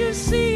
you see?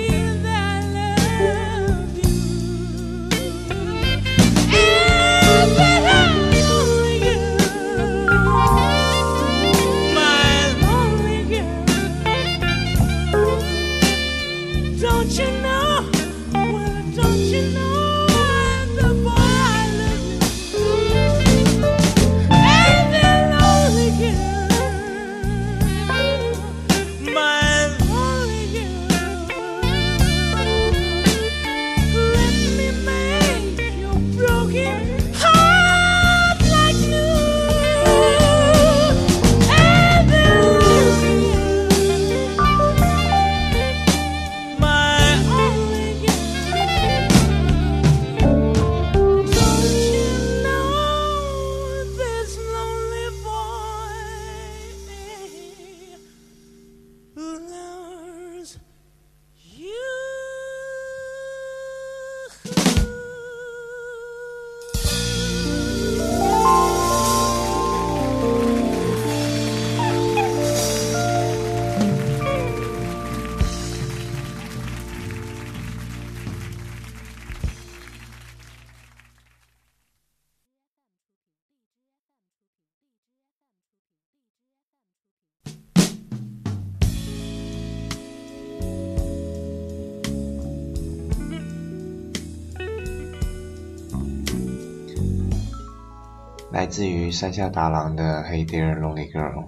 来自于山下达郎的《Hey There Lonely Girl》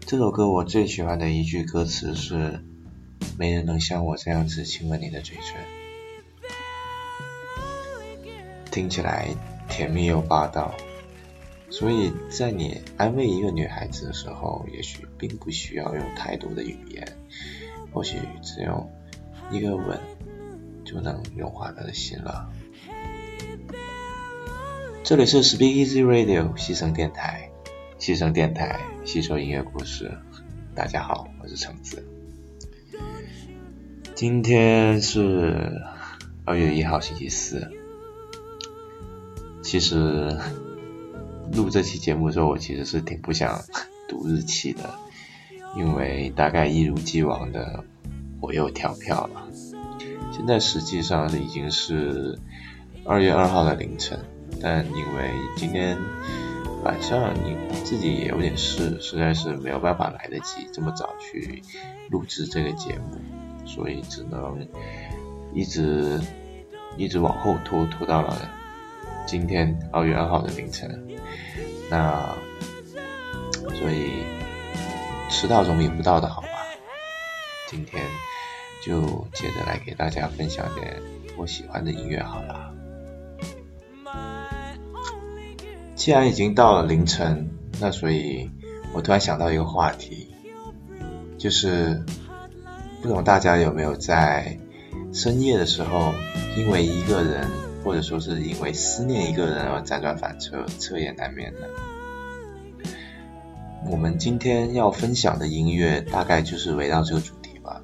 这首歌，我最喜欢的一句歌词是：“没人能像我这样子亲吻你的嘴唇。”听起来甜蜜又霸道。所以在你安慰一个女孩子的时候，也许并不需要用太多的语言，或许只用一个吻就能融化她的心了。这里是 Speak Easy Radio 西城电台，西城电台，西收音乐故事。大家好，我是橙子。今天是二月一号，星期四。其实录这期节目的时候，我其实是挺不想读日期的，因为大概一如既往的，我又跳票了。现在实际上已经是二月二号的凌晨。但因为今天晚上你自己也有点事，实在是没有办法来得及这么早去录制这个节目，所以只能一直一直往后拖，拖到了今天二月二号的凌晨。那所以迟到总比不到的好吧？今天就接着来给大家分享点我喜欢的音乐好了。既然已经到了凌晨，那所以，我突然想到一个话题，就是，不懂大家有没有在深夜的时候，因为一个人，或者说是因为思念一个人而辗转反侧、彻夜难眠的？我们今天要分享的音乐，大概就是围绕这个主题吧。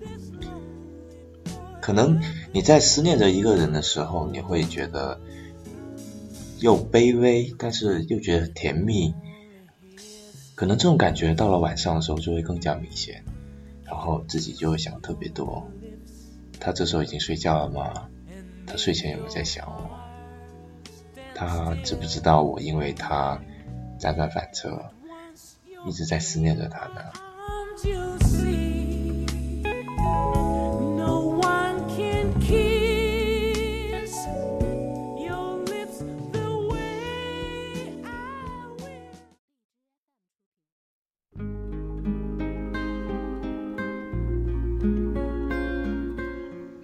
可能你在思念着一个人的时候，你会觉得。又卑微，但是又觉得甜蜜，可能这种感觉到了晚上的时候就会更加明显，然后自己就会想特别多。他这时候已经睡觉了吗？他睡前有没有在想我？他知不知道我因为他辗转反侧，一直在思念着他呢？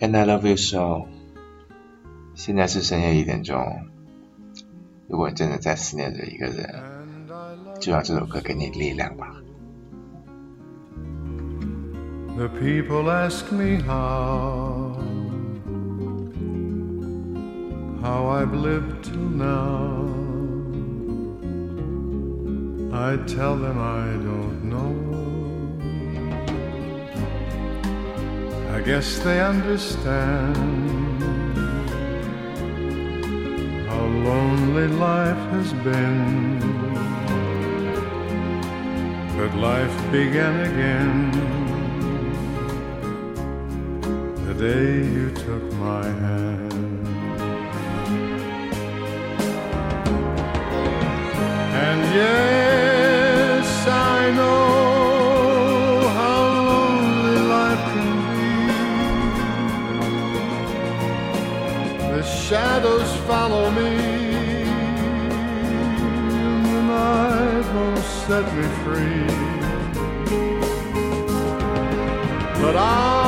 And I love you so。现在是深夜一点钟。如果真的在思念着一个人，就让这首歌给你力量吧。The people ask me how how I've lived till now. I tell them I don't. guess they understand how lonely life has been. That life began again the day you took my hand. And yeah. shadows follow me. The night won't set me free. But I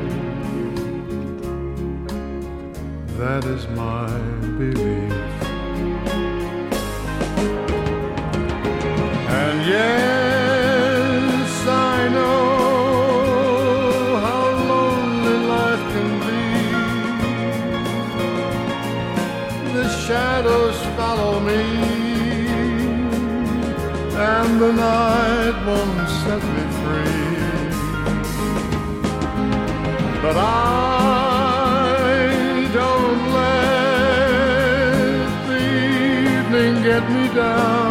that is my belief. And yes, I know how lonely life can be. The shadows follow me, and the night won't set me free. But I get me down.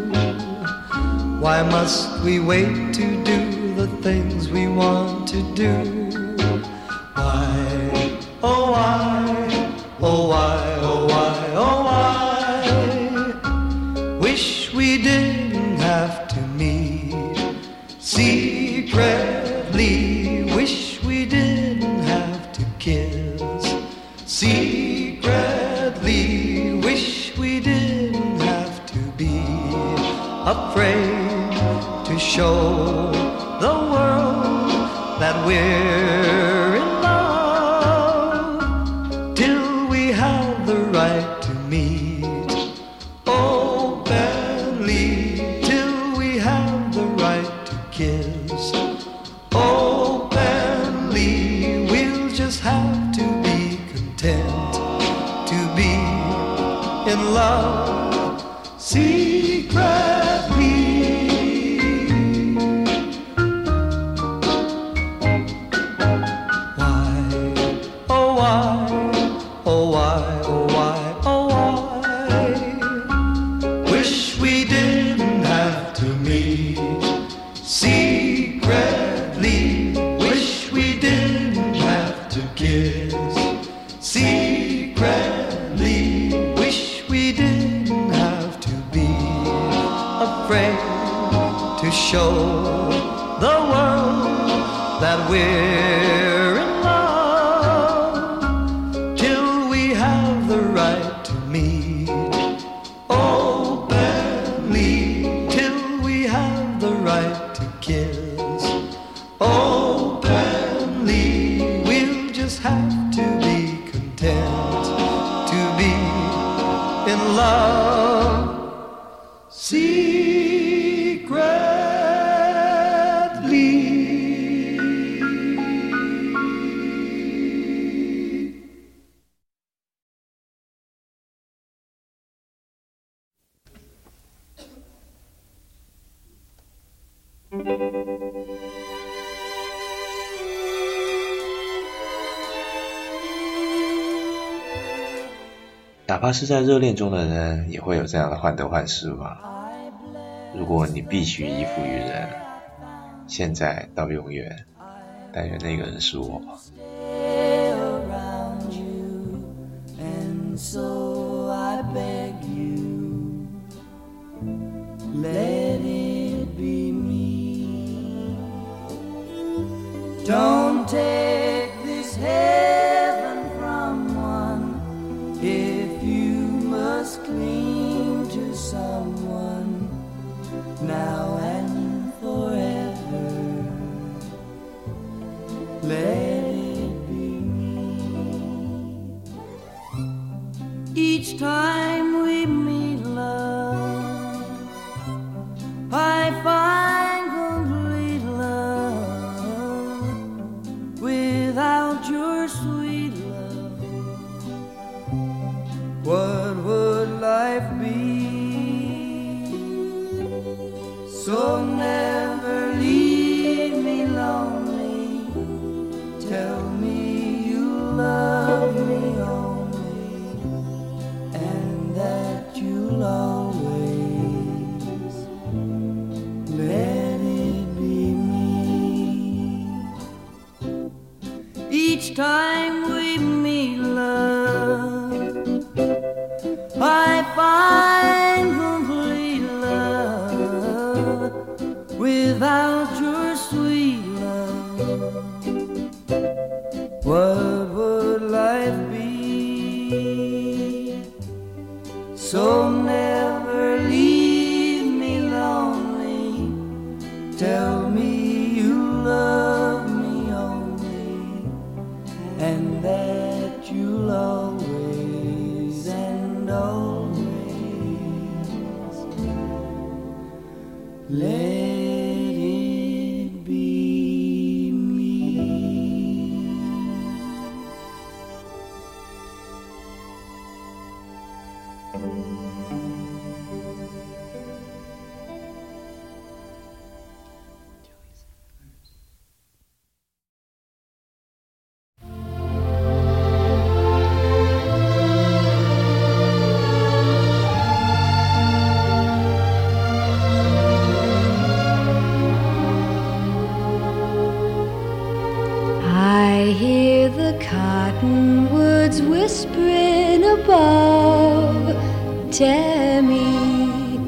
Why must we wait to do the things we want to do? we're we secretly wish we didn't have to kiss? Secretly wish we didn't have to be afraid to show the world that we're. in love. See. 是在热恋中的人也会有这样的患得患失吧。如果你必须依附于人，现在到永远，但愿那个人是我。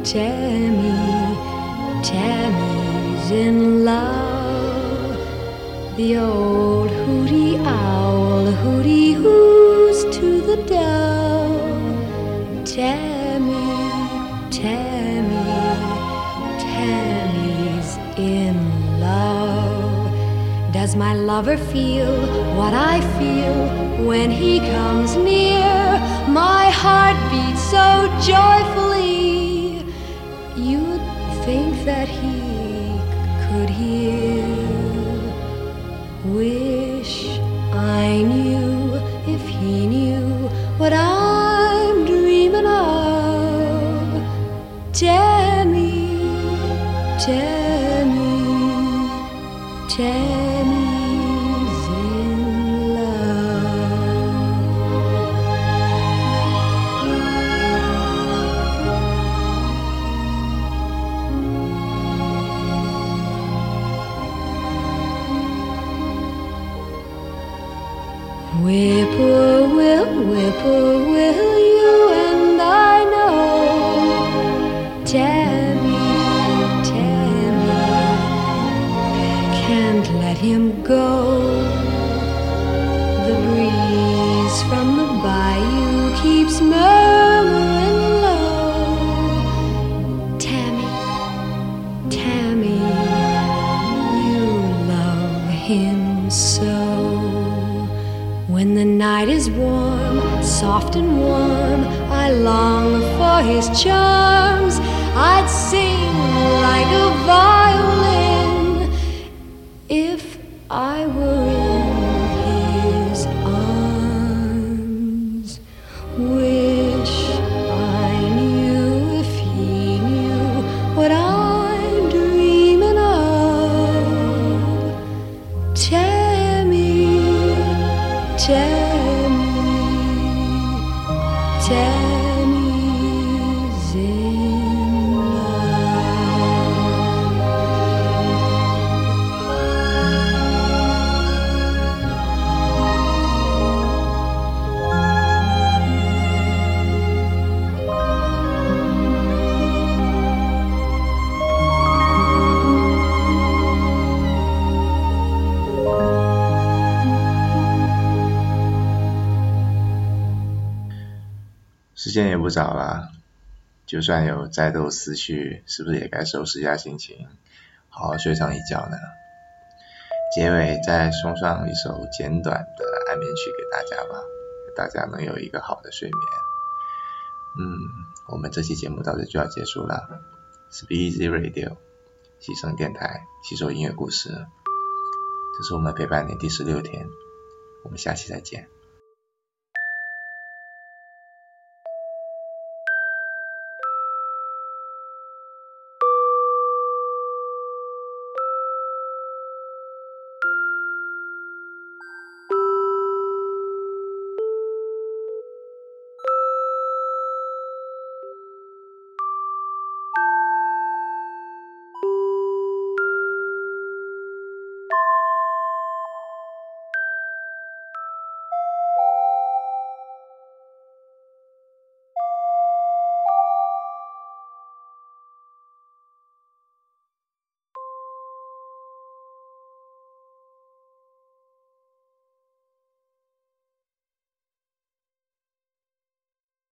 Tammy, Tammy, Tammy's in love. The old hooty owl hooty hoos to the dove. Tammy, Tammy, Tammy's in love. Does my lover feel what I feel when he comes near? My heart beats so joyfully think that he could hear with him go. The breeze from the bayou keeps murmuring low. Tammy, Tammy, you love him so. When the night is warm, soft and warm, I long for his charms. I'd sing like a violin. I will. 时间也不早了，就算有再多思绪，是不是也该收拾一下心情，好好睡上一觉呢？结尾再送上一首简短的安眠曲给大家吧，大家能有一个好的睡眠。嗯，我们这期节目到这就要结束了 s p e e d y Radio 西声电台，吸收音乐故事，这是我们陪伴你第十六天，我们下期再见。